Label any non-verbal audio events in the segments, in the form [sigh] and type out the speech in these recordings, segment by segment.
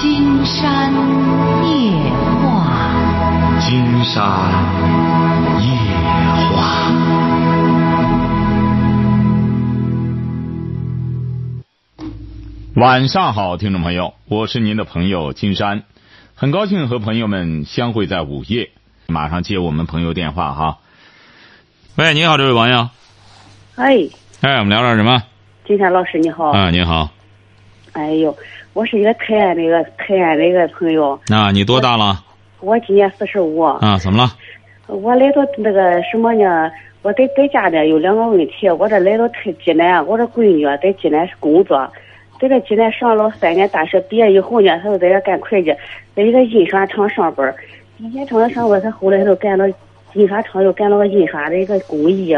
金山夜话，金山夜话。晚上好，听众朋友，我是您的朋友金山，很高兴和朋友们相会在午夜。马上接我们朋友电话哈。喂，你好，这位朋友。哎，哎，我们聊点什么？金山老师你好。啊，你好。哎呦，我是一个泰安的一个泰安的一个朋友。啊，你多大了？我今年四十五。啊，怎么了？我来到那个什么呢？我在在家呢有两个问题。我这来到泰济南，我这闺女在济南工作，在这济南上了三年大学，毕业以后呢，她就在这干会计，在一个印刷厂上班。印刷厂上班，她后来就干了印刷厂，又干了个印刷的一个工艺。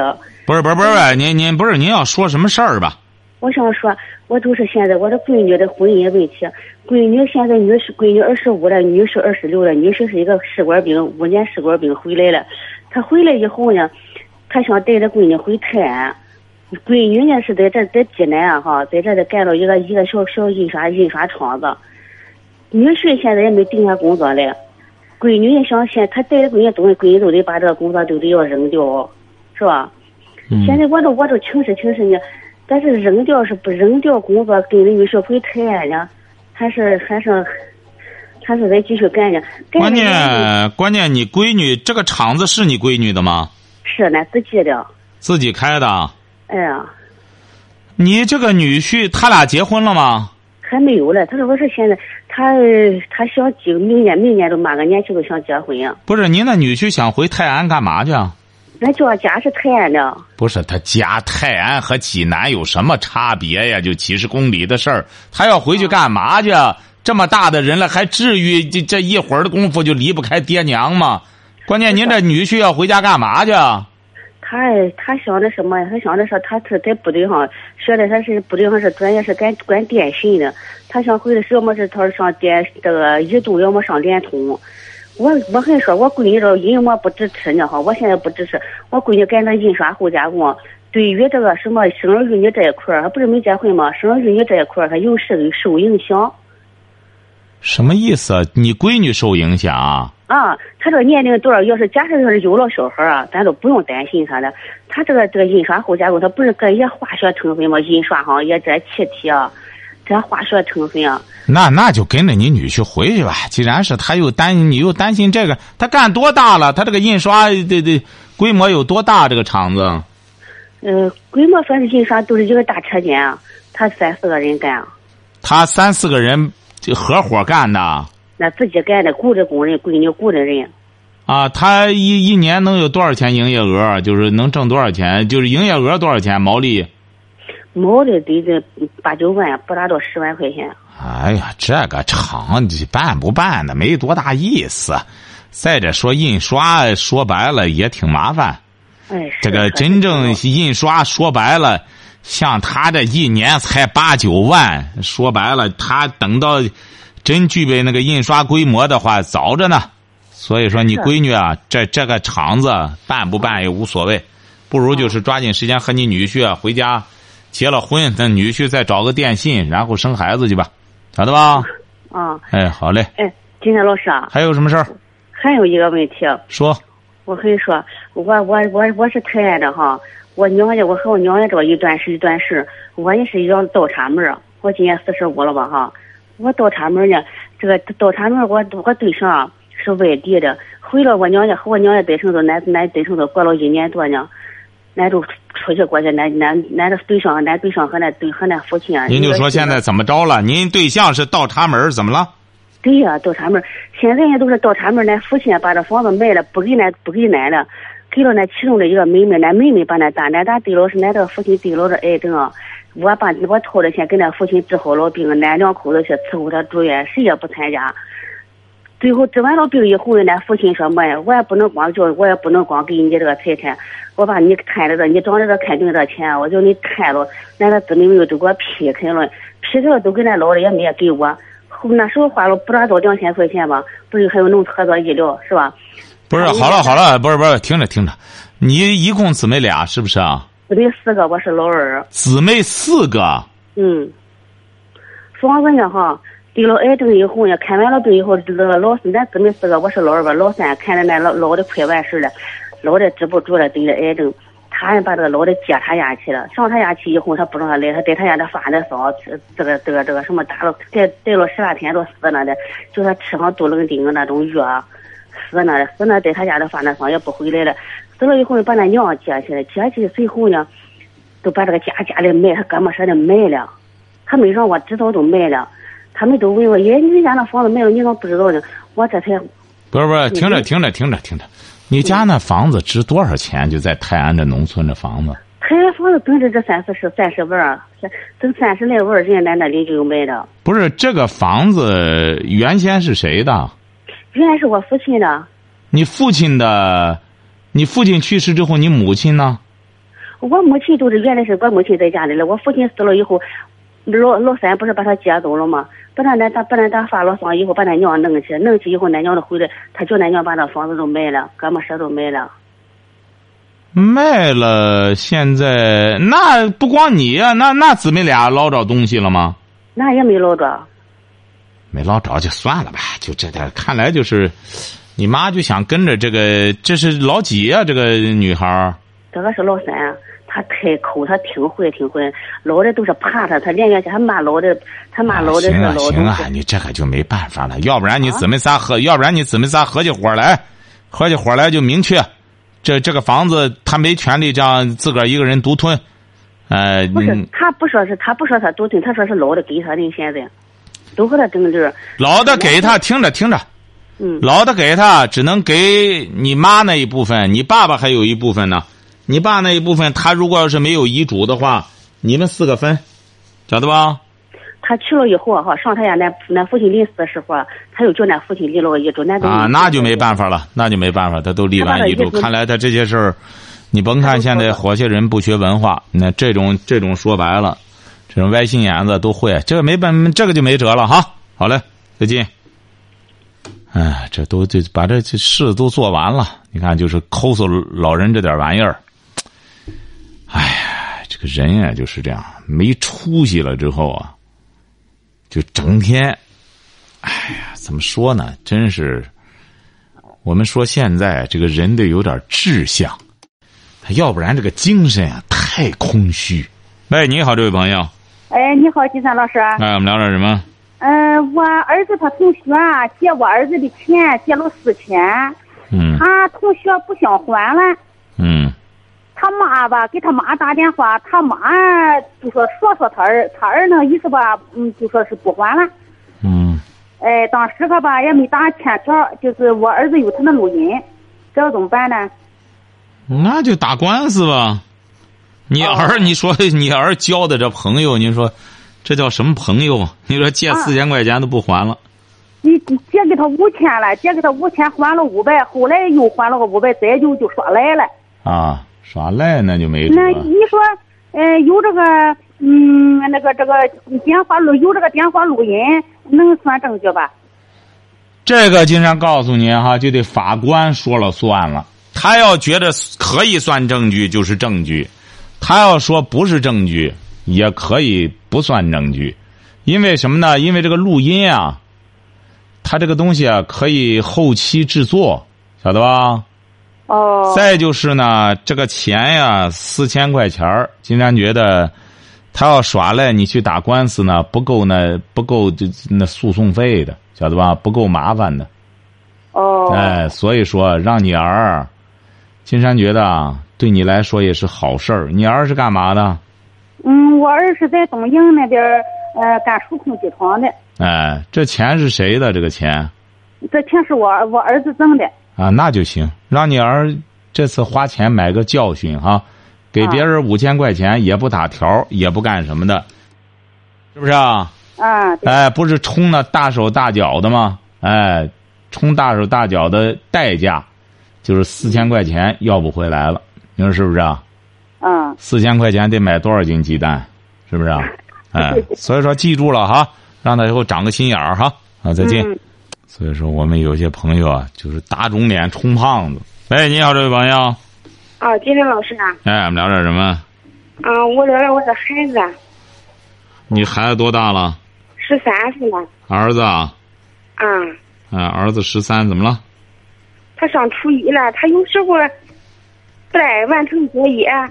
不是不是不是，您您不是您要说什么事儿吧？我想说，我就是现在我的闺女的婚姻问题。闺女现在女婿，闺女二十五了，女婿二十六了。女婿是一个试管兵，五年试管兵回来了。他回来以后呢，他想带着闺女回泰安。闺女呢是在这在济南啊哈，在这里干了一个一个小小印刷印刷厂子。女婿现在也没定下工作来。闺女也想现，他带着闺女东西，闺女都得把这个工作都得要扔掉，是吧？嗯、现在我都我都请示请示呢。但是扔掉是不扔掉工作，跟着女婿回泰安呢，还是还是还是再继续干呢？关键关键，你闺女这个厂子是你闺女的吗？是，呢自己的。自己开的。哎呀。你这个女婿他俩结婚了吗？还没有嘞。他说我是现在他他想结明年明年都满个年纪都想结婚呀。不是，您那女婿想回泰安干嘛去？俺叫家是泰安的。不是他家泰安和济南有什么差别呀？就几十公里的事儿，他要回去干嘛去？这么大的人了，还至于这这一会儿的功夫就离不开爹娘吗？关键您这女婿要回家干嘛去？他他想的什么呀？他想的说他是在部队上学的，他是部队上是专业是干管电信的。他想回来，要么是他上电这个移动，要么上联通。我我还说，我闺女这因为我不支持呢哈，我现在不支持。我闺女干那印刷后加工，对于这个什么生儿育女这一块儿，她不是没结婚吗？生儿育女这一块儿，她有时受影响。什么意思？你闺女受影响？啊，她这个年龄段，要是假设要是有了小孩啊，咱都不用担心她的。她这个这个印刷后加工，它不是搁一些化学成分吗？印刷上也这气体啊。这话说成分啊，那那就跟着你女婿回去吧。既然是他又担心，你又担心这个，他干多大了？他这个印刷这这规模有多大？这个厂子？呃，规模算是印刷都是一个大车间啊，他三四个人干。啊他三四个人合伙干的？那自己干的，雇的工人，闺女雇的人。啊，他一一年能有多少钱营业额？就是能挣多少钱？就是营业额多少钱？毛利？毛的得这八九万，不达到十万块钱。哎呀，这个厂办不办的没多大意思。再者说，印刷说白了也挺麻烦。哎，这个真正印刷说白了，像他这一年才八九万，说白了，他等到真具备那个印刷规模的话，早着呢。所以说，你闺女啊，这这个厂子办不办也无所谓，不如就是抓紧时间和你女婿啊回家。结了婚，那女婿再找个电信，然后生孩子去吧，晓得吧？啊，哎，好嘞。哎，今天老师啊，还有什么事儿？还有一个问题。说。我跟你说，我我我我是泰安的哈，我娘家我和我娘家这一段是一段事，我也是要倒插门我今年四十五了吧哈，我倒插门呢，这个倒插门我我对象是外地的，回了我娘家和我娘家在成都，俺俺在成都过了一年多呢。俺就出去过去，俺俺俺的对象，俺对象和俺对和俺父亲啊。您就说现在怎么着了？您对象是倒插门，怎么了？对呀，倒插门。现在也都是倒插门。俺父亲把这房子卖了，不给俺，不给俺了，给了俺其中的一个妹妹。俺妹妹把俺打，俺打对了是俺这个父亲得了这癌症，我把我掏的钱给俺父亲治好了病，俺两口子去伺候他住院，谁也不参加。最后治完了病以后呢，俺父亲说么呀，我也不能光叫，我也不能光给你这个财产，我把你摊着这，你长着这看病这钱，我叫你摊了，那个姊妹们都给我劈开了，劈开了都给那老的也没给我，后那时候花了不达到两千块钱吧，不是还有弄合作医疗是吧？不是，好了好了，不是不是，听着听着，你一共姊妹俩是不是啊？姊妹四个，我是老二。姊妹四个。嗯。房子呢哈，得了癌症以后呢，看完了病以后，这个老三咱姊妹四个，我是老二吧，老三看着那老老的快完事了，老的止不住了，得了癌症，他还把这个老的接他家去了。上他家去以后，他不让他来，他在他家这发的烧，这个这个这个什么打了，待待了十来天都死那的，叫他吃上杜冷丁那种药，死那的，死那在他家这发那烧也不回来了。死了以后把那娘接去了，接去随后呢，都把这个家家里卖，他哥们说的卖了，他没让我知道都卖了。他们都问我：“耶，你家那房子卖了，你怎么不知道呢？”我这才不是不是，听着听着听着听着，你家那房子值多少钱？就在泰安这农村这房子。泰安房子等着这三四十三十万，等三十来万，人家那那里就有卖的。不是这个房子原先是谁的？原来是我父亲的。你父亲的，你父亲去世之后，你母亲呢？我母亲都是原来是我母亲在家里了，我父亲死了以后，老老三不是把他接走了吗？把他那他把那他发了丧以后，把那娘弄去，弄去以后，那娘都回来，他叫那娘把那房子都卖了，哥们舍都卖了。卖了，现在那不光你呀，那那姊妹俩捞着东西了吗？那也没捞着。没捞着就算了吧，就这点，看来就是，你妈就想跟着这个，这是老几呀？这个女孩这个是老三。他开口，他挺坏，挺坏。老的都是怕他，他连夜去，他骂老的，他骂老的是老的。行啊，行啊，你这个就没办法了。要不然你姊妹仨合，要不然你姊妹仨合起伙来，合起伙来就明确，这这个房子他没权利这样自个儿一个人独吞。呃，不是，他不说是他不说他独吞，他说是老的给他的，现在都和他争执。老的给他，听着听着，嗯，老的给他只能给你妈那一部分，你爸爸还有一部分呢。你爸那一部分，他如果要是没有遗嘱的话，你们四个分，晓得吧？他去了以后哈，上他家那那父亲临死的时候，他又叫那父亲立了个遗嘱，那啊，那就没办法了，那就没办法，他都立完遗嘱。看来他这些事儿，你甭看现在好些人不学文化，那这种这种说白了，这种歪心眼子都会，这个没办，这个就没辙了哈。好嘞，再见。哎，这都这把这事都做完了，你看就是抠搜老人这点玩意儿。人呀就是这样，没出息了之后啊，就整天，哎呀，怎么说呢？真是，我们说现在这个人得有点志向，他要不然这个精神啊太空虚。喂，你好，这位朋友。哎，你好，金山老师。哎，我们聊点什么？嗯，我儿子他同学啊借我儿子的钱，借了四千。嗯。他同学不想还了。嗯。他妈吧，给他妈打电话，他妈就说说说他儿，他儿那意思吧，嗯，就说是不还了。嗯。哎，当时他吧也没打欠条，就是我儿子有他那录音，这要怎么办呢？那就打官司吧。你儿，你说你儿交的这朋友，你说这叫什么朋友？你说借四千块钱都不还了。你借给他五千了，借给他五千还了五百，后来又还了个五百，再就就说来了。啊。耍赖那就没那你说，呃，有这个，嗯，那个这个电话录有这个电话录音，能算证据吧？这个经常告诉你哈，就得法官说了算了。他要觉得可以算证据，就是证据；他要说不是证据，也可以不算证据。因为什么呢？因为这个录音啊，他这个东西啊，可以后期制作，晓得吧？哦，再就是呢，这个钱呀，四千块钱儿，金山觉得，他要耍赖，你去打官司呢，不够那不够就那诉讼费的，晓得吧？不够麻烦的。哦。哎，所以说让你儿，金山觉得对你来说也是好事儿。你儿是干嘛的？嗯，我儿是在东营那边呃干数控机床的。哎，这钱是谁的？这个钱？这钱是我我儿子挣的。啊，那就行，让你儿这次花钱买个教训哈，给别人五千块钱也不打条，也不干什么的，是不是啊？啊。哎，不是充那大手大脚的吗？哎，充大手大脚的代价，就是四千块钱要不回来了，你说是不是啊？嗯。四千块钱得买多少斤鸡蛋？是不是啊？哎，[laughs] 所以说记住了哈，让他以后长个心眼儿哈。啊，再见。所以说，我们有些朋友啊，就是打肿脸充胖子。哎，你好，这位朋友。啊，金山老师啊。哎，我们聊点什么？啊，我聊聊我的孩子。你孩子多大了？十十三岁了。儿子啊，嗯，啊，儿子十三，怎么了？他上初一了，他有时候不爱完成作业，啊，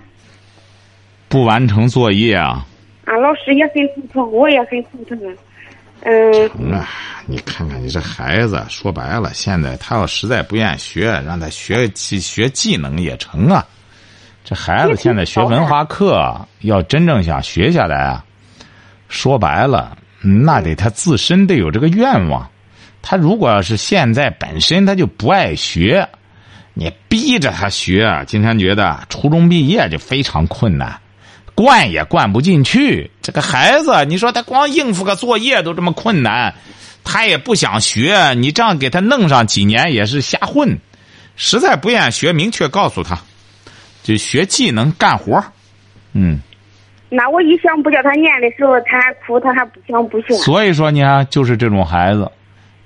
不完成作业啊？老师也很头疼，我也很头疼。嗯，啊，你看看你这孩子，说白了，现在他要实在不愿意学，让他学技学技能也成啊。这孩子现在学文化课，要真正想学下来啊，说白了，那得他自身得有这个愿望。他如果要是现在本身他就不爱学，你逼着他学，今天觉得初中毕业就非常困难。灌也灌不进去，这个孩子，你说他光应付个作业都这么困难，他也不想学，你这样给他弄上几年也是瞎混。实在不愿意学，明确告诉他，就学技能干活嗯。那我一想不叫他念的时候，他还哭，他还不想不行。所以说，你看，就是这种孩子，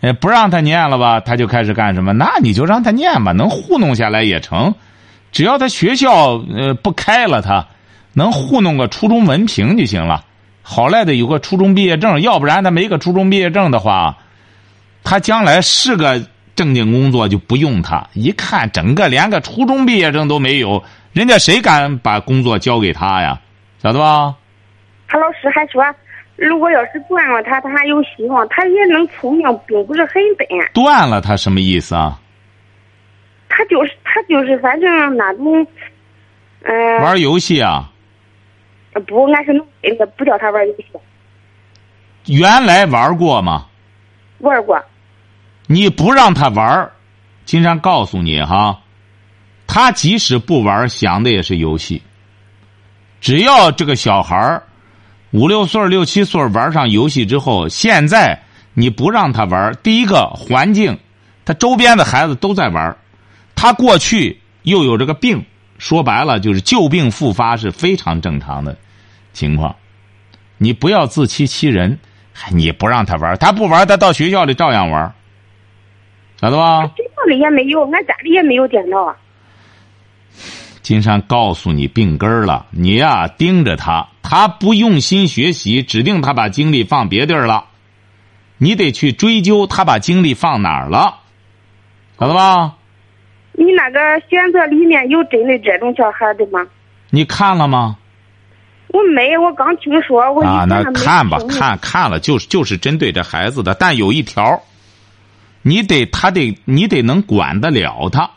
哎，不让他念了吧，他就开始干什么？那你就让他念吧，能糊弄下来也成，只要他学校呃不开了他。能糊弄个初中文凭就行了，好赖的有个初中毕业证，要不然他没个初中毕业证的话，他将来是个正经工作就不用他。一看整个连个初中毕业证都没有，人家谁敢把工作交给他呀？晓得吧？他老师还说，如果要是断了他，他还有希望，他也能聪明，并不是很笨。断了他什么意思啊？他就是他就是反正那种，嗯。玩游戏啊。不，俺是那个不叫他玩游戏。原来玩过吗？玩过。你不让他玩，金山告诉你哈，他即使不玩，想的也是游戏。只要这个小孩五六岁、六七岁玩上游戏之后，现在你不让他玩，第一个环境，他周边的孩子都在玩，他过去又有这个病，说白了就是旧病复发是非常正常的。情况，你不要自欺欺人。你不让他玩，他不玩，他到学校里照样玩，晓得吧？学校里也没有，俺家里也没有电脑。金山告诉你病根儿了，你呀盯着他，他不用心学习，指定他把精力放别地儿了。你得去追究他把精力放哪儿了，晓得吧？你那个选择里面有针对这种小孩的吗？你看了吗？我没，我刚听说。我啊，那看吧，看看了，就是就是针对这孩子的，但有一条，你得他得你得能管得了他。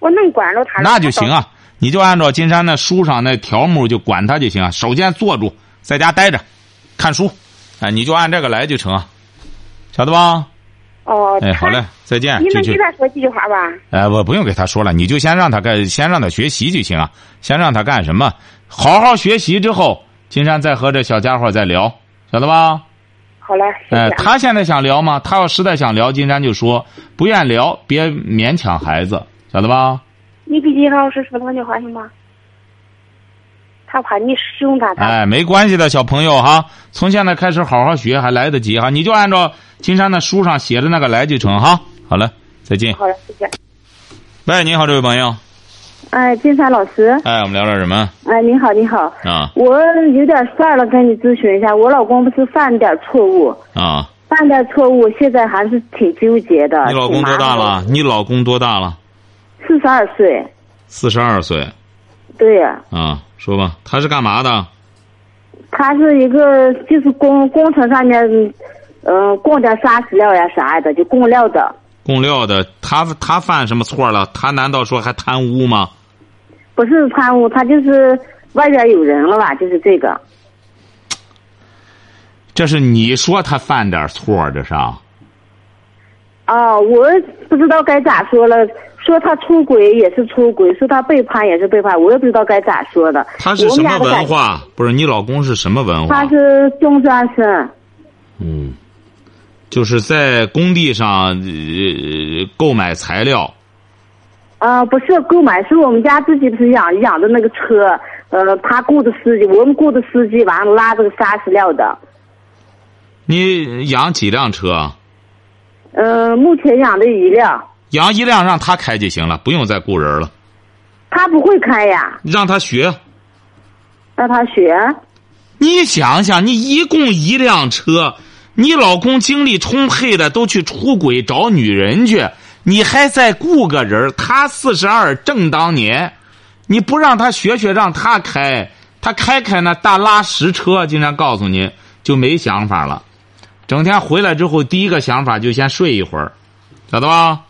我能管着他。那就行啊，你就按照金山那书上那条目就管他就行啊。首先坐住，在家待着，看书，哎，你就按这个来就成啊，晓得吧？哦。哎，好嘞，再见。你能给他说几句话吧？哎，我不用给他说了，你就先让他干，先让他学习就行啊，先让他干什么？好好学习之后，金山再和这小家伙再聊，晓得吧？好嘞。哎，他现在想聊吗？他要实在想聊，金山就说不愿聊，别勉强孩子，晓得吧？你给金山老师说两句话行吗？他怕你凶他。哎，没关系的，小朋友哈，从现在开始好好学，还来得及哈。你就按照金山的书上写的那个来就成哈。好了，再见。好嘞，再见。喂，你好，这位朋友。哎，金山老师。哎，我们聊点什么？哎，你好，你好。啊。我有点事儿了，跟你咨询一下。我老公不是犯点错误。啊。犯点错误，现在还是挺纠结的。你老公多大了？你老公多大了？四十二岁。四十二岁。对呀。啊，说吧，他是干嘛的？他是一个，就是工工程上面，嗯，供点砂石料呀啥的，就供料的。供料的，他他犯什么错了？他难道说还贪污吗？不是贪污，他就是外边有人了吧？就是这个。这是你说他犯点错，这是？哦，我不知道该咋说了。说他出轨也是出轨，说他背叛也是背叛，我也不知道该咋说的。他是什么文化？不是你老公是什么文化？他是中专生。嗯。就是在工地上呃购买材料。啊，不是购买，是我们家自己不是养养的那个车，呃，他雇的司机，我们雇的司机，完了拉这个砂石料的。你养几辆车？呃，目前养的一辆。养一辆让他开就行了，不用再雇人了。他不会开呀。让他学。让他学。你想想，你一共一辆车，你老公精力充沛的都去出轨找女人去，你还再雇个人他四十二正当年，你不让他学学，让他开，他开开那大拉石车，经常告诉你就没想法了。整天回来之后，第一个想法就先睡一会儿，晓得吧？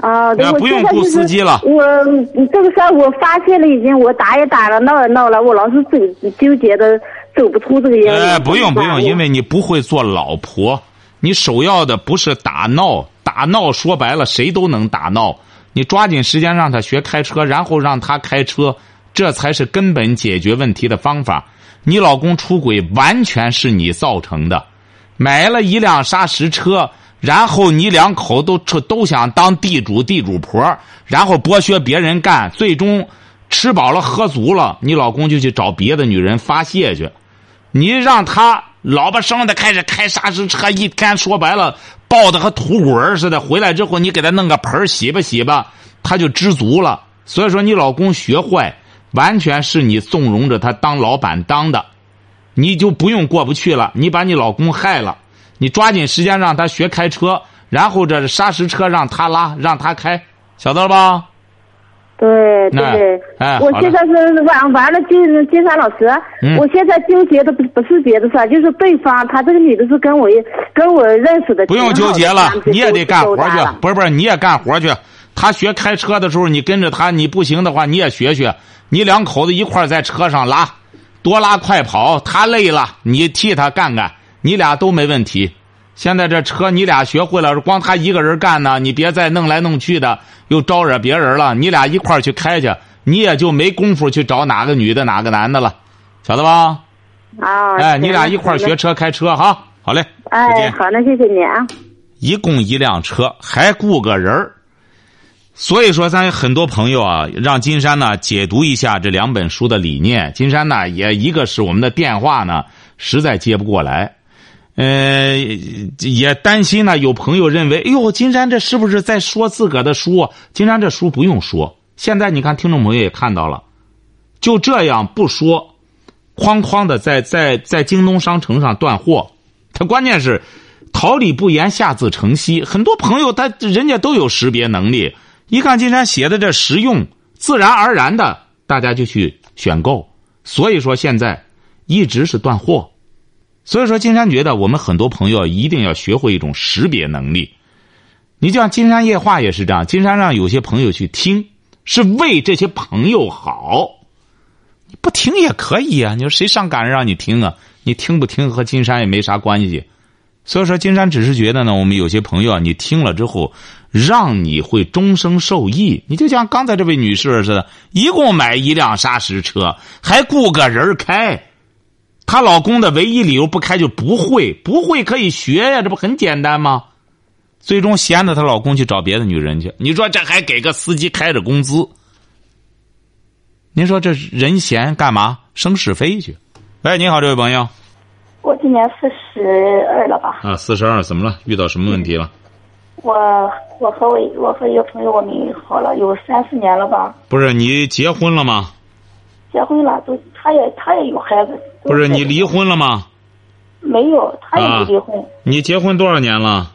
啊，对不用雇司机了我嗯这个事儿我发现了，已经我打也打了，闹也闹了，我老是自己纠结的走不出这个样子。哎，不用不用，因为为你不会做老婆，你首要的不是打闹，打闹说白了谁都能打闹。你抓紧时间让他学开车，然后让他开车，这才是根本解决问题的方法。你老公出轨完全是你造成的，买了一辆砂石车，然后你两口都都都想当地主地主婆，然后剥削别人干，最终吃饱了喝足了，你老公就去找别的女人发泄去。你让他老婆生的开始开砂石车，一天说白了抱的和土滚儿似的，回来之后你给他弄个盆洗吧洗吧，他就知足了。所以说你老公学坏，完全是你纵容着他当老板当的，你就不用过不去了。你把你老公害了，你抓紧时间让他学开车，然后这砂石车让他拉，让他开，晓得了吧？对对对，哎我现在是完完了，金金山老师，嗯我现在纠结的不不是别的事儿，就是对方他这个女的是跟我跟我认识的，不用纠结了，你也得干活去，不不是不是，你也干活去。他学开车的时候，你跟着他，你不行的话，你也学学。你两口子一块儿在车上拉，多拉快跑。他累了，你替他干干，你俩都没问题。现在这车你俩学会了，光他一个人干呢，你别再弄来弄去的，又招惹别人了。你俩一块儿去开去，你也就没工夫去找哪个女的哪个男的了，晓得吧？啊，哎，你俩一块儿学车开车哈，好嘞，再哎，好那，谢谢你啊。一共一辆车，还雇个人儿。所以说，咱很多朋友啊，让金山呢解读一下这两本书的理念。金山呢也一个是我们的电话呢实在接不过来，呃，也担心呢有朋友认为，哎呦，金山这是不是在说自个的书？金山这书不用说，现在你看听众朋友也看到了，就这样不说，哐哐的在在在京东商城上断货，他关键是。桃李不言，下自成蹊。很多朋友他人家都有识别能力，一看金山写的这实用，自然而然的大家就去选购。所以说现在一直是断货。所以说金山觉得我们很多朋友一定要学会一种识别能力。你就像金山夜话也是这样，金山让有些朋友去听，是为这些朋友好。你不听也可以啊，你说谁上赶着让你听啊？你听不听和金山也没啥关系。所以说，金山只是觉得呢，我们有些朋友啊，你听了之后，让你会终生受益。你就像刚才这位女士似的，一共买一辆砂石车，还雇个人开。她老公的唯一理由不开就不会，不会可以学呀，这不很简单吗？最终闲的她老公去找别的女人去。你说这还给个司机开着工资？您说这人闲干嘛生是非去？哎，你好，这位朋友。我今年四十二了吧？啊，四十二，怎么了？遇到什么问题了？我我和我我和一个朋友我们好了有三四年了吧？不是你结婚了吗？结婚了，都他也他也有孩子。都不是你离婚了吗？没有，他也没离婚。你结婚多少年了？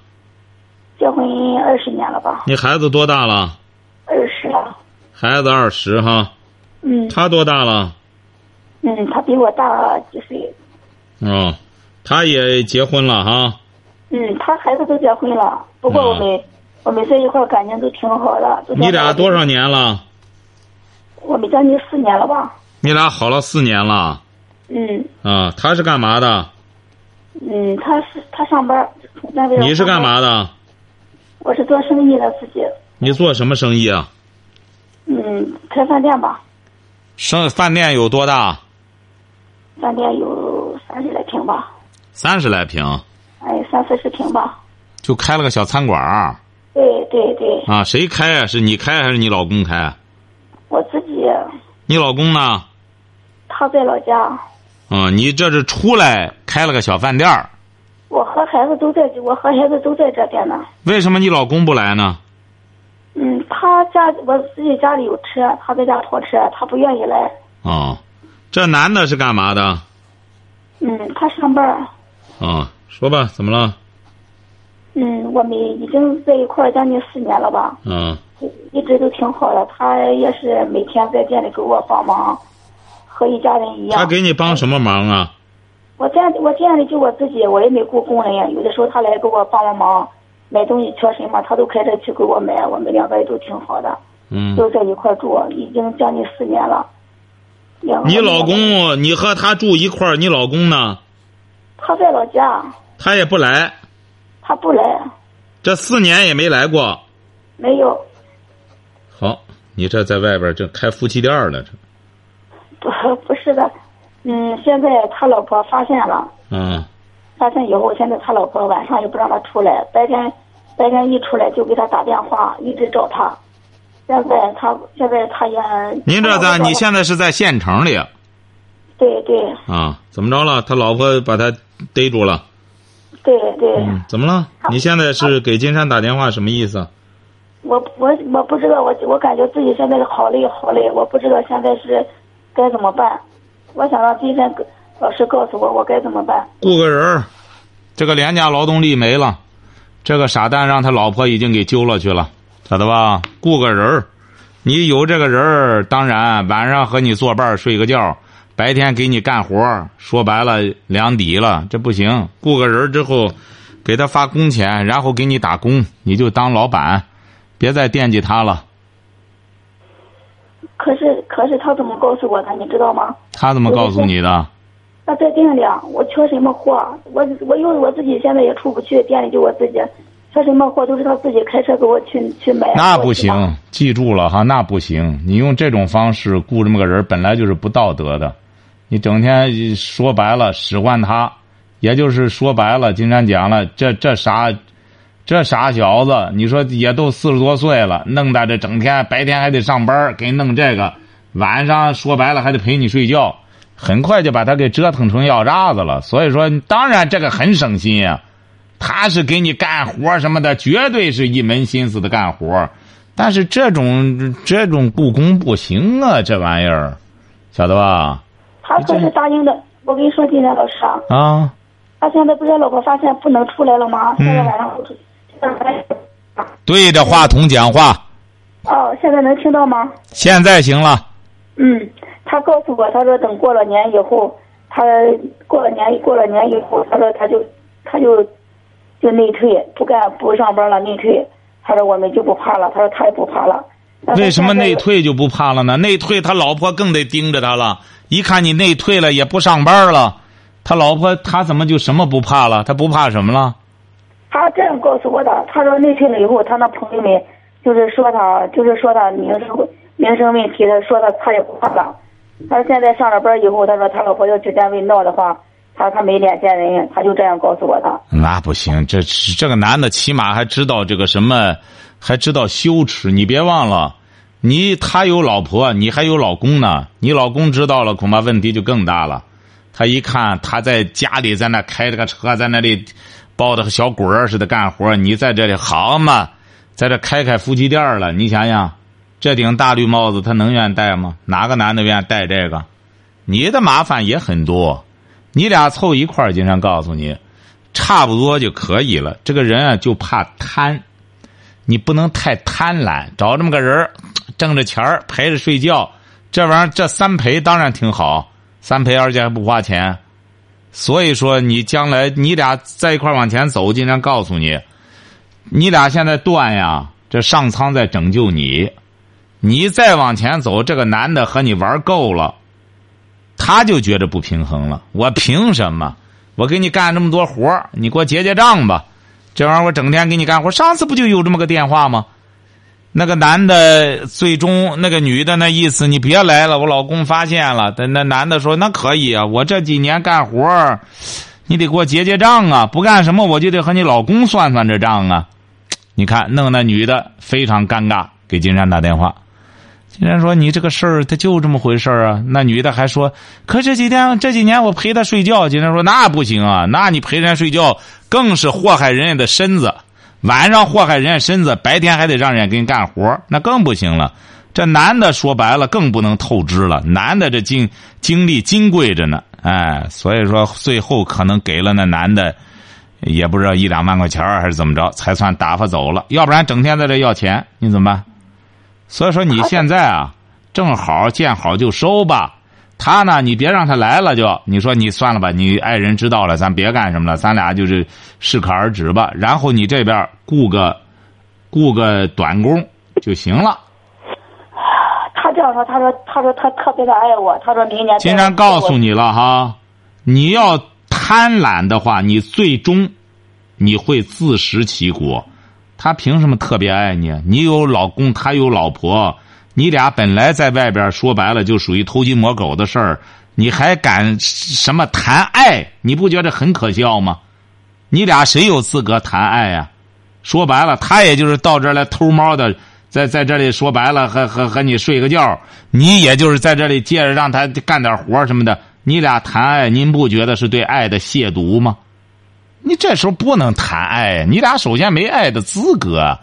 结婚二十年了吧？你孩子多大了？二十了。孩子二十哈。嗯。他多大了？嗯，他比我大几岁。哦，他也结婚了哈。嗯，他孩子都结婚了，不过我们、我们在一块儿感情都挺好的。你俩多少年了？我们将近四年了吧。你俩好了四年了。嗯。啊，他是干嘛的？嗯，他是他上班，从单位。你是干嘛的？我是做生意的自己。你做什么生意啊？嗯，开饭店吧。生饭店有多大？饭店有三十来平吧。三十来平。哎，三四十平吧。就开了个小餐馆儿。对对对。啊，谁开啊？是你开还是你老公开？我自己。你老公呢？他在老家。嗯，你这是出来开了个小饭店儿。我和孩子都在，我和孩子都在这边呢。为什么你老公不来呢？嗯，他家我自己家里有车，他在家拖车，他不愿意来。哦，这男的是干嘛的？嗯，他上班儿。啊，说吧，怎么了？嗯，我们已经在一块儿将近四年了吧，嗯一直都挺好的。他也是每天在店里给我帮忙，和一家人一样。他给你帮什么忙啊？我店我店里就我自己，我也没雇工人呀。有的时候他来给我帮帮忙，买东西缺什么，他都开车去给我买。我们两个也都挺好的，嗯，都在一块住，已经将近四年了。两你老公，你和他住一块儿，你老公呢？他在老家，他也不来，他不来，这四年也没来过。没有，好，你这在外边这开夫妻店了，这，不 [laughs] 不是的，嗯，现在他老婆发现了。嗯，发现以后，现在他老婆晚上也不让他出来，白天白天一出来就给他打电话，一直找他。现在他现在他也您这在你现在是在县城里对对啊？怎么着了？他老婆把他逮住了。对对，嗯，怎么了？你现在是给金山打电话，什么意思？我我我不知道，我我感觉自己现在好累好累，我不知道现在是该怎么办。我想让金山老师告诉我我该怎么办。雇个人儿，这个廉价劳动力没了，这个傻蛋让他老婆已经给揪了去了，晓得吧？雇个人儿，你有这个人儿，当然晚上和你作伴儿睡个觉，白天给你干活儿，说白了两底了，这不行。雇个人儿之后，给他发工钱，然后给你打工，你就当老板，别再惦记他了。可是可是他怎么告诉我的，你知道吗？他怎么告诉你的？那在店里，我缺什么货，我我又我自己现在也出不去，店里就我自己，缺什么货都是他自己开车给我去去买。那不行，记住了哈，那不行。你用这种方式雇这么个人，本来就是不道德的。你整天说白了使唤他，也就是说白了，金山讲了，这这啥，这傻小子，你说也都四十多岁了，弄的这整天白天还得上班，给你弄这个，晚上说白了还得陪你睡觉，很快就把他给折腾成药渣子了。所以说，当然这个很省心呀、他是给你干活什么的，绝对是一门心思的干活。但是这种这种雇工不行啊，这玩意儿，晓得吧？他可是答应的。我跟你说，金山老师啊，啊，他现在不是老婆发现不能出来了吗？嗯现在晚上不出。对着话筒讲话，哦，现在能听到吗？现在行了。嗯，他告诉我，他说等过了年以后，他过了年过了年以后，他说他就他就就内退，不干不上班了，内退。他说我们就不怕了，他说他也不怕了。为什么内？退就不怕了呢？内退，他老婆更得盯着他了。一看你内退了，也不上班了，他老婆他怎么就什么不怕了？他不怕什么了？他这样告诉我的，他说内退了以后，他那朋友们就是说他，就是说他名声民生问题，他说他他也不怕了。他说现在上了班以后，他说他老婆要去单位闹的话，他他没脸见人，他就这样告诉我的。那不行，这这个男的起码还知道这个什么，还知道羞耻。你别忘了，你他有老婆，你还有老公呢。你老公知道了，恐怕问题就更大了。他一看他在家里在那开着个车，在那里抱着个小鬼儿似的干活，你在这里好嘛，在这开开夫妻店了。你想想，这顶大绿帽子他能愿戴吗？哪个男的愿戴这个？你的麻烦也很多，你俩凑一块儿，经常告诉你。差不多就可以了。这个人啊，就怕贪，你不能太贪婪。找这么个人，挣着钱陪着睡觉，这玩意儿这三陪当然挺好，三陪而且还不花钱。所以说，你将来你俩在一块往前走，经常告诉你，你俩现在断呀，这上苍在拯救你。你再往前走，这个男的和你玩够了，他就觉着不平衡了。我凭什么？我给你干这么多活你给我结结账吧。这玩意儿我整天给你干活上次不就有这么个电话吗？那个男的最终那个女的那意思，你别来了，我老公发现了。但那男的说那可以啊，我这几年干活你得给我结结账啊，不干什么我就得和你老公算算这账啊。你看，弄那女的非常尴尬，给金山打电话。竟然说：“你这个事儿，他就这么回事儿啊。”那女的还说：“可这几天这几年我陪他睡觉。”竟然说：“那不行啊，那你陪人家睡觉更是祸害人家的身子。晚上祸害人家身子，白天还得让人家给你干活，那更不行了。这男的说白了更不能透支了。男的这精精力金贵着呢，哎，所以说最后可能给了那男的，也不知道一两万块钱还是怎么着，才算打发走了。要不然整天在这要钱，你怎么办？所以说你现在啊，正好见好就收吧。他呢，你别让他来了，就你说你算了吧，你爱人知道了，咱别干什么了，咱俩就是适可而止吧。然后你这边雇个雇个短工就行了。他这样说，他说他说他特别的爱我，他说明年。金山告诉你了哈，你要贪婪的话，你最终你会自食其果。他凭什么特别爱你？你有老公，他有老婆。你俩本来在外边说白了就属于偷鸡摸狗的事儿，你还敢什么谈爱？你不觉得很可笑吗？你俩谁有资格谈爱呀？说白了，他也就是到这儿来偷猫的，在在这里说白了和和和你睡个觉，你也就是在这里借着让他干点活什么的。你俩谈爱，您不觉得是对爱的亵渎吗？你这时候不能谈爱，你俩首先没爱的资格。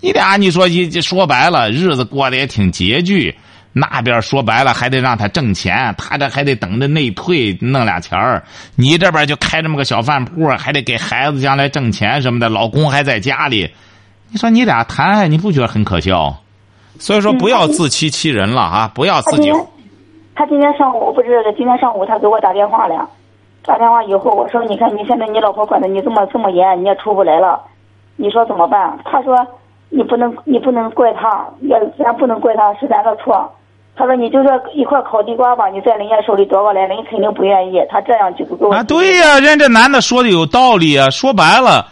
你俩，你说一说白了，日子过得也挺拮据。那边说白了，还得让他挣钱，他这还得等着内退弄俩钱儿。你这边就开这么个小饭铺，还得给孩子将来挣钱什么的。老公还在家里，你说你俩谈爱，你不觉得很可笑？所以说，不要自欺欺人了啊！不要自己。他今天上午不是今天上午他给我打电话了，打电话以后我说：“你看你现在你老婆管的你这么这么严，你也出不来了，你说怎么办？”他说。你不能，你不能怪他，也咱不能怪他，是咱的错。他说：“你就说一块烤地瓜吧，你在人家手里夺过来，人家肯定不愿意。”他这样就不给我。啊，对呀，人这男的说的有道理啊。说白了，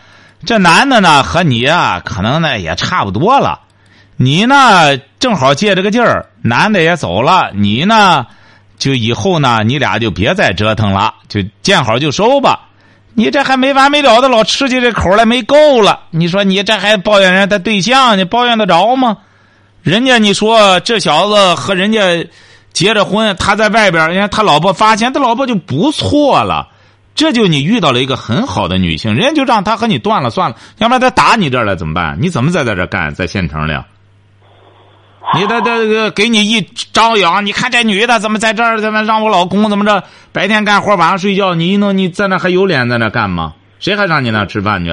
这男的呢和你啊，可能呢也差不多了。你呢正好借这个劲儿，男的也走了，你呢就以后呢，你俩就别再折腾了，就见好就收吧。你这还没完没了的老吃起这口来没够了？你说你这还抱怨人家对象，你抱怨得着吗？人家你说这小子和人家结着婚，他在外边，人家他老婆发现他老婆就不错了，这就你遇到了一个很好的女性，人家就让他和你断了算了，要不然他打你这儿来怎么办？你怎么再在这干，在县城里？你这这个给你一张扬，你看这女的怎么在这儿？怎么让我老公怎么着？白天干活，晚上睡觉。你一弄，你在那还有脸在那干吗？谁还让你那吃饭去？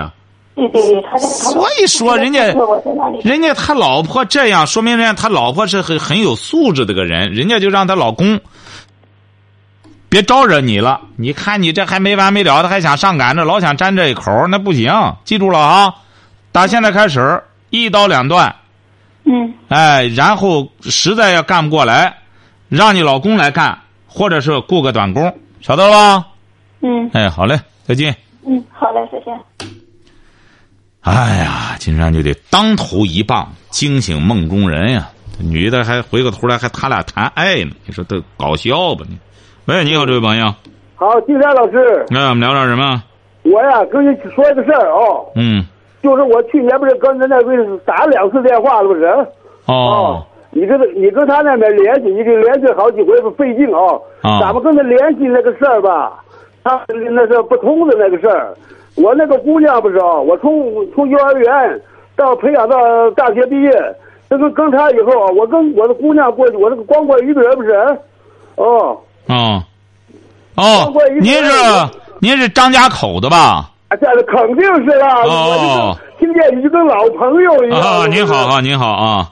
对对对，他所以说，人家人家他老婆这样，说明人家他老婆是很很有素质的个人。人家就让他老公别招惹你了。你看你这还没完没了的，还想上赶着，老想沾这一口，那不行。记住了啊！打现在开始，一刀两断。嗯，哎，然后实在要干不过来，让你老公来干，或者是雇个短工，晓得了吧？嗯。哎，好嘞，再见。嗯，好嘞，再见。哎呀，金山就得当头一棒，惊醒梦中人呀！女的还回过头来，还他俩谈爱呢，你说都搞笑吧你？喂，你好，这位朋友。好，金山老师。那我们聊点什么？我呀，跟你说一个事儿哦。嗯。就是我去年不是跟人那位打两次电话了不是？哦。你跟你跟他那边联系，你给联系好几回不费劲啊？啊。咱们跟他联系那个事儿吧，他那是不通的那个事儿。我那个姑娘不是啊，我从从幼儿园到培养到大学毕业，这个跟他以后，我跟我的姑娘过去，我这个光棍一个人不是？哦。哦。哦。您是您是张家口的吧？啊，这是肯定是了，我这听见你就跟老朋友一样。啊，您好啊，您好啊。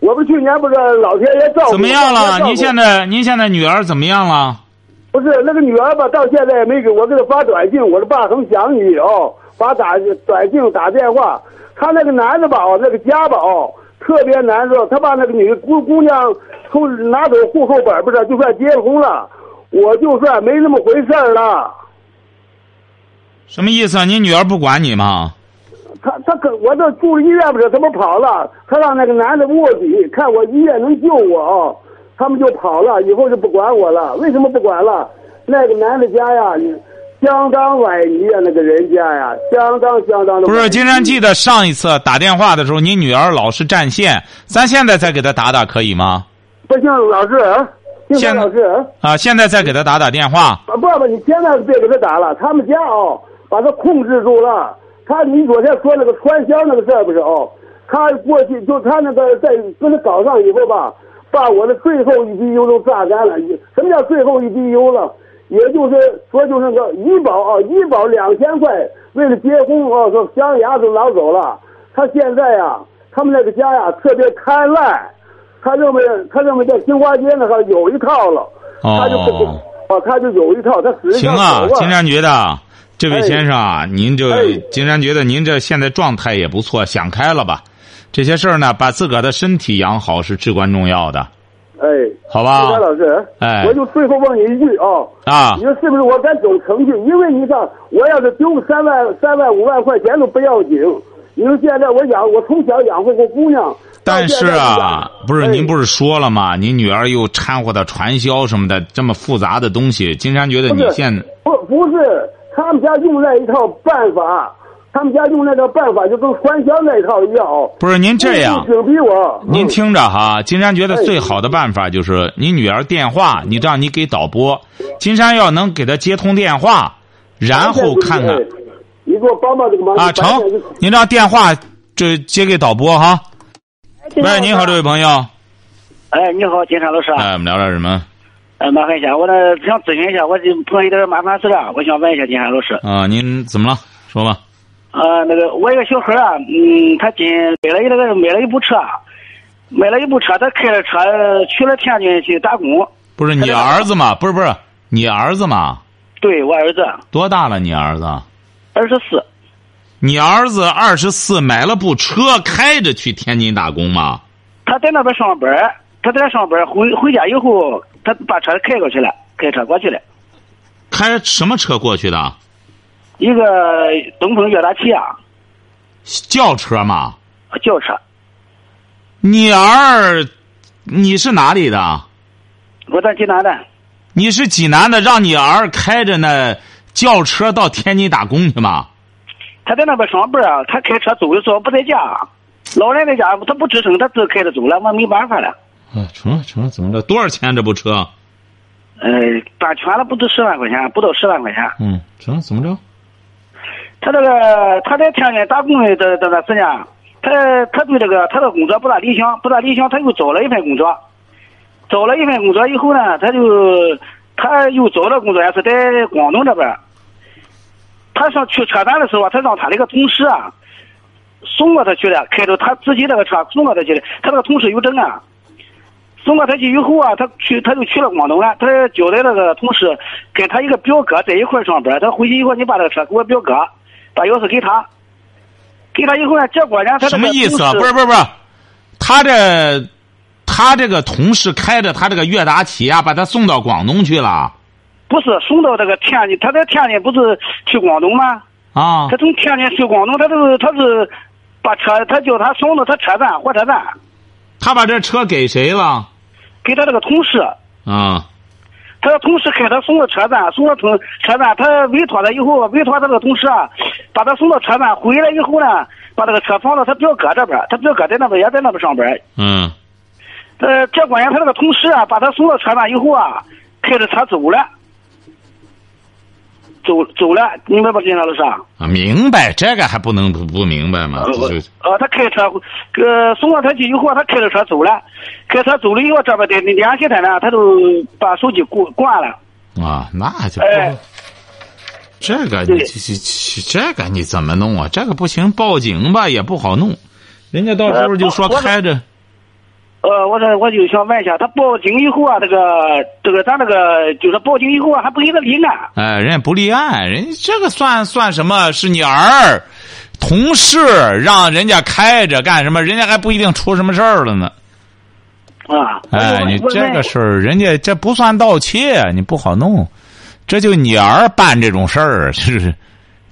我们去年不是老天爷照顾。怎么样了？您现在您现在女儿怎么样了？不是那个女儿吧，到现在也没给我给她发短信。我说爸很想你哦，发打短信打电话。他那个男的吧哦，那个家吧哦，特别难受。他把那个女姑姑娘从拿走户口本不是，就算结了婚了，我就算没那么回事了。什么意思啊？你女儿不管你吗？他他跟我这住医院不是，他们跑了。他让那个男的卧底，看我医院能救我，他们就跑了，以后就不管我了。为什么不管了？那个男的家呀，相当歪泥啊，那个人家呀，相当相当的。不是，金山记得上一次打电话的时候，你女儿老是占线，咱现在再给她打打可以吗？不行，老师。现老师啊，现在再给他打打电话。啊不不，你现在别给他打了，他们家哦。把他控制住了。他，你昨天说那个传销那个事儿不是哦？他过去就他那个在跟他搞上以后吧，把我的最后一滴油都榨干了。什么叫最后一滴油了？也就是说就是那个医保啊，医保两千块，为了结婚啊，说镶牙都拿走了。他现在呀，他们那个家呀特别贪婪，他认为他认为在新华街那块有一套了，他就不哦，啊，他就有一套，他实际上行啊，走金山觉得这位哎先生啊，您这哎金山觉得您这现在状态也不错，想开了吧？这些事儿呢，把自个儿的身体养好是至关重要的，哎，好吧金山？老师，哎我就最后问你一句啊，啊你，说是不是我该走程序？因为你看，我要是丢个三万、三万、五万块钱都不要紧。你说现在我养，我从小养活个姑娘，但是啊，不是您不是是说了吗？您女儿又掺和到传销什么的，这么复杂的东西，金山觉得你现不不是他们家用那一套办法，他们家用那套办法就跟传销那一套一样哦。不是您这样，请比我，您嗯听着哈，金山觉得最好的办法就是你女儿电话，你让你给导播，金山要能给他接通电话，然后看看哎你给我帮帮这个忙啊，成，您让电话这接给导播哈。喂，你好，这位朋友，哎，你好，金山老师。哎，我们聊点什么？呃，麻烦一下，我呢想咨询一下，我这碰到一点麻烦事啊，我想问一下金山老师。啊，您怎么了？说吧。呃，那个我一个小孩啊，嗯，他今买了一那个买了一部车，买了一部车，他开着车去了天津去打工。不是你儿子吗？不是不是，你儿子吗？对我儿子多大了？你儿子？二十四，你儿子二十四，买了部车，开着去天津打工吗？他在那边上班，他在那上班，回回家以后，他把车开过去了，开车过去了，开什么车过去的？一个东风悦达起亚轿车吗？轿车。你儿，你是哪里的？我在济南的。你是济南的，让你儿开着那轿车到天津打工去吗？他在那边上班啊，他开车走的时候不在家，老人在家他不吱声，他自开着走了，我没办法了。啊，成了成了，怎么着？多少钱这部车？呃，办全了不止十万块钱，不到十万块钱。嗯，成了，怎么着？他这个他在天津打工的这这段时间，他他对这个他的工作不大理想，不大理想，他又找了一份工作，找了一份工作以后呢，他就他又找了工作也是在广东这边。他上去车站的时候啊，他让他那个同事啊送过他去的，开着他自己那个车送过他去的。他那个同事有证啊，送到他去以后啊，他去他就去了广东了。他交代那个同事跟他一个表哥在一块儿上班，他回去以后你把这个车给我表哥，把钥匙给他，给他以后呢，结果呢，他什么意思啊？不是不是不是，他这他这个同事开着他这个悦达起亚把他送到广东去了不是送到这个天津，他在天津不是去广东吗？啊他从天津去广东，他就是他是把车，他叫他送到他车站火车站，他把这车给谁了？给他这个同事，啊。他的同事开他送到车站，送到车车站，他委托他以后，委托他这个同事啊，把他送到车站，回来以后呢，把这个车放到他表哥这边，他表哥在那边也在那边上班，嗯，呃，结果呢，他这个同事啊，把他送到车站以后啊，开着车走了，走走了，明白吧，金山老师啊？啊，明白这个还不能不不明白吗？呃，他开车，呃，送了他去以后，他开着车走了，开车走了以后，这边的联系他呢，他都把手机关关了。啊，那就哎不这个你这这这个你怎么弄啊？这个不行，报警吧也不好弄，人家到时候就说开着。呃，我说我就想问一下，他报警以后啊，这个这个咱这个就是报警以后啊，还不给他立案。哎，人家不立案，人家这个算算什么？是你儿同事让人家开着干什么？人家还不一定出什么事儿了呢。啊，哎，你这个事儿，人家这不算盗窃，你不好弄。这就你儿办这种事儿，是不是？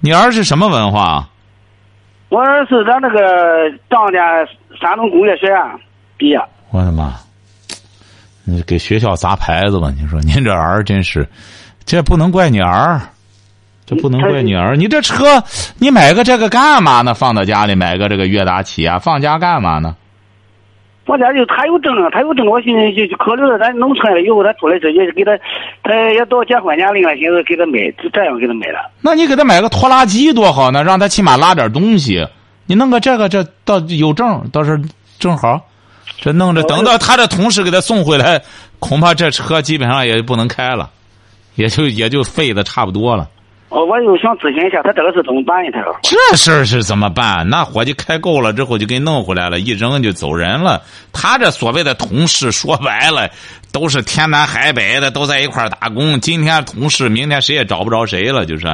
你儿是什么文化？我儿是咱那个张家山东工业学院毕业。我的妈！你给学校砸牌子吧？你说 [laughs] 您这儿真是，这不能怪你儿，这不能怪你儿。你这车，你买个这个干嘛呢？放到家里买个这个悦达起亚，放家干嘛呢？放家就他有证，他有证，我寻思就就考虑到咱农村了以后，他出来之后也给他，他也到结婚年龄了，寻思给他买，就这样给他买了。那你给他买个拖拉机多好呢，让他起码拉点东西。你弄个这个，这倒有证，倒是正好。这弄着，等到他的同事给他送回来，恐怕这车基本上也不能开了，也就也就废的差不多了。哦，我又想咨询一下，他这个事怎么办呢？他说这事儿是怎么办？那伙计开够了之后就给弄回来了，一扔就走人了。他这所谓的同事，说白了都是天南海北的，都在一块儿打工。今天同事，明天谁也找不着谁了，就是。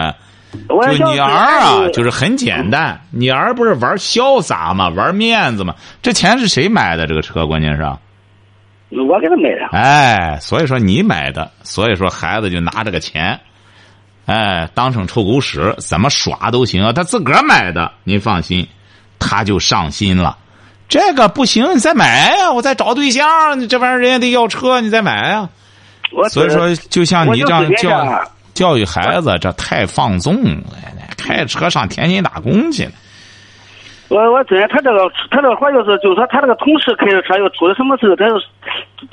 我就你儿啊，就是很简单。你儿不是玩潇洒吗？玩面子吗？这钱是谁买的？这个车关键是。我给他买的。哎，所以说你买的，所以说孩子就拿这个钱，哎，当成臭狗屎，怎么耍都行啊。他自个儿买的，您放心，他就上心了。这个不行，你再买呀！我再找对象，你这玩意儿人家得要车，你再买呀。所以说，就像你这样教教育孩子，这太放纵了。开车上天津打工去了。我我真他这个他这个活就是就是说他这个同事开着车又出了什么事，他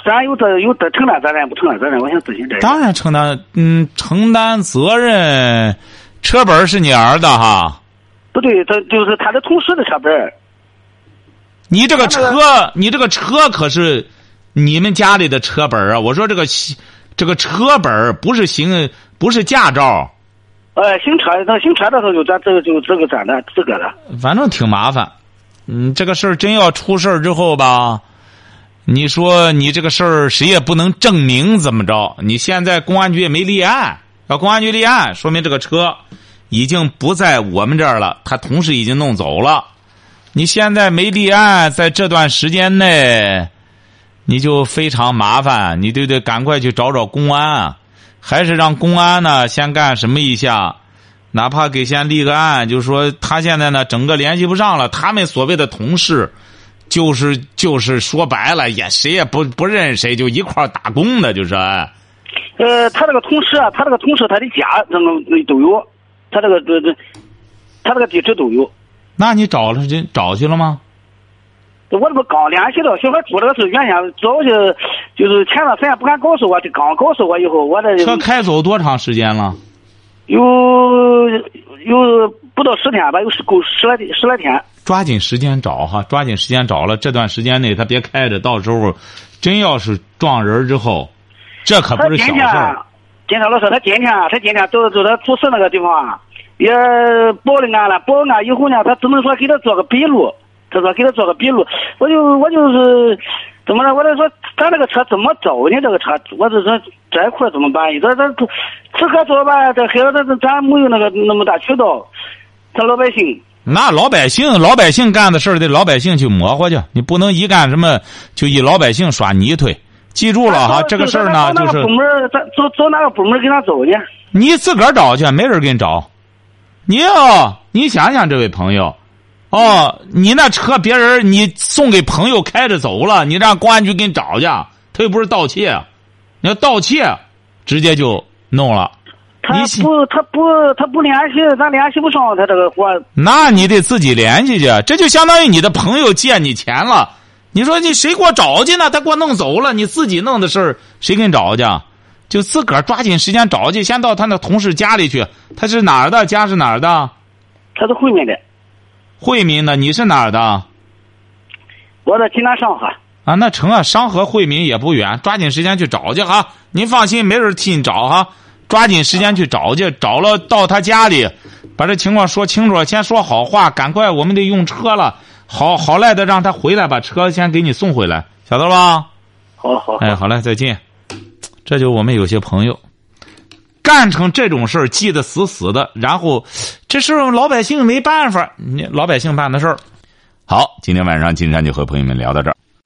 咱有责有得承担责任不承担责任？我想咨询这。当然承担，嗯，承担责任。车本是你儿的哈？不对，他就是他的同事的车本。你这个车，你这个车可是你们家里的车本啊！我说这个这个车本不是行，不是驾照。呃，行车，那行车的时候就咱这个就这个咱的这个的，反正挺麻烦。嗯，这个事儿真要出事儿之后吧，你说你这个事儿谁也不能证明怎么着？你现在公安局也没立案，要公安局立案，说明这个车已经不在我们这儿了，他同事已经弄走了。你现在没立案，在这段时间内，你就非常麻烦，你就得赶快去找找公安。还是让公安呢先干什么一下，哪怕给先立个案，就是说他现在呢整个联系不上了。他们所谓的同事，就是就是说白了也谁也不不认识谁，就一块打工的，就是。呃，他这个同事啊，他这个同事他的家那个都有，他这个这这，他这个地址都有。那你找了去找去了吗？我这不刚联系到小孩住这个是原先早就就是前段时间不敢告诉我，就刚告诉我以后，我这车开走多长时间了？有有不到十天吧，有十够十来十来天。抓紧时间找哈，抓紧时间找了。这段时间内他别开着，到时候真要是撞人之后，这可不是小事儿。今天老师，他今天他今天走走他出事那个地方也报了案了，报案以后呢，他只能说给他做个笔录。他说给他做个笔录，我就我就是怎么了？我就说咱这个车怎么走呢？这个车，我就说这块怎么办？你这这此刻做吧，这孩子咱咱没有那个那么大渠道，咱老百姓。那老百姓老百姓干的事儿得老百姓去磨合去，你不能一干什么就以老百姓耍泥腿。记住了哈，这个事儿呢就是。部门咱走走哪个部门给他走去？你自个儿找去，没人给你找。你要你想想，这位朋友。哦，你那车别人你送给朋友开着走了，你让公安局给你找去，他又不是盗窃，你要盗窃，直接就弄了。他不，他不，他不联系，咱联系不上他这个活。那你得自己联系去，这就相当于你的朋友借你钱了。你说你谁给我找去呢？他给我弄走了，你自己弄的事儿谁给你找去？就自个儿抓紧时间找去，先到他那同事家里去。他是哪儿的？家是哪儿的？他是回民的。惠民的，你是哪儿的？我在济南商河。啊，那成啊，商河惠民也不远，抓紧时间去找去哈。您放心，没人替你找哈。抓紧时间去找去，找了到他家里，把这情况说清楚，先说好话，赶快，我们得用车了。好好赖的，让他回来，把车先给你送回来，晓得吧？好好。哎，好嘞，再见。这就我们有些朋友。办成这种事儿，记得死死的，然后这事老百姓没办法，你老百姓办的事儿。好，今天晚上金山就和朋友们聊到这儿。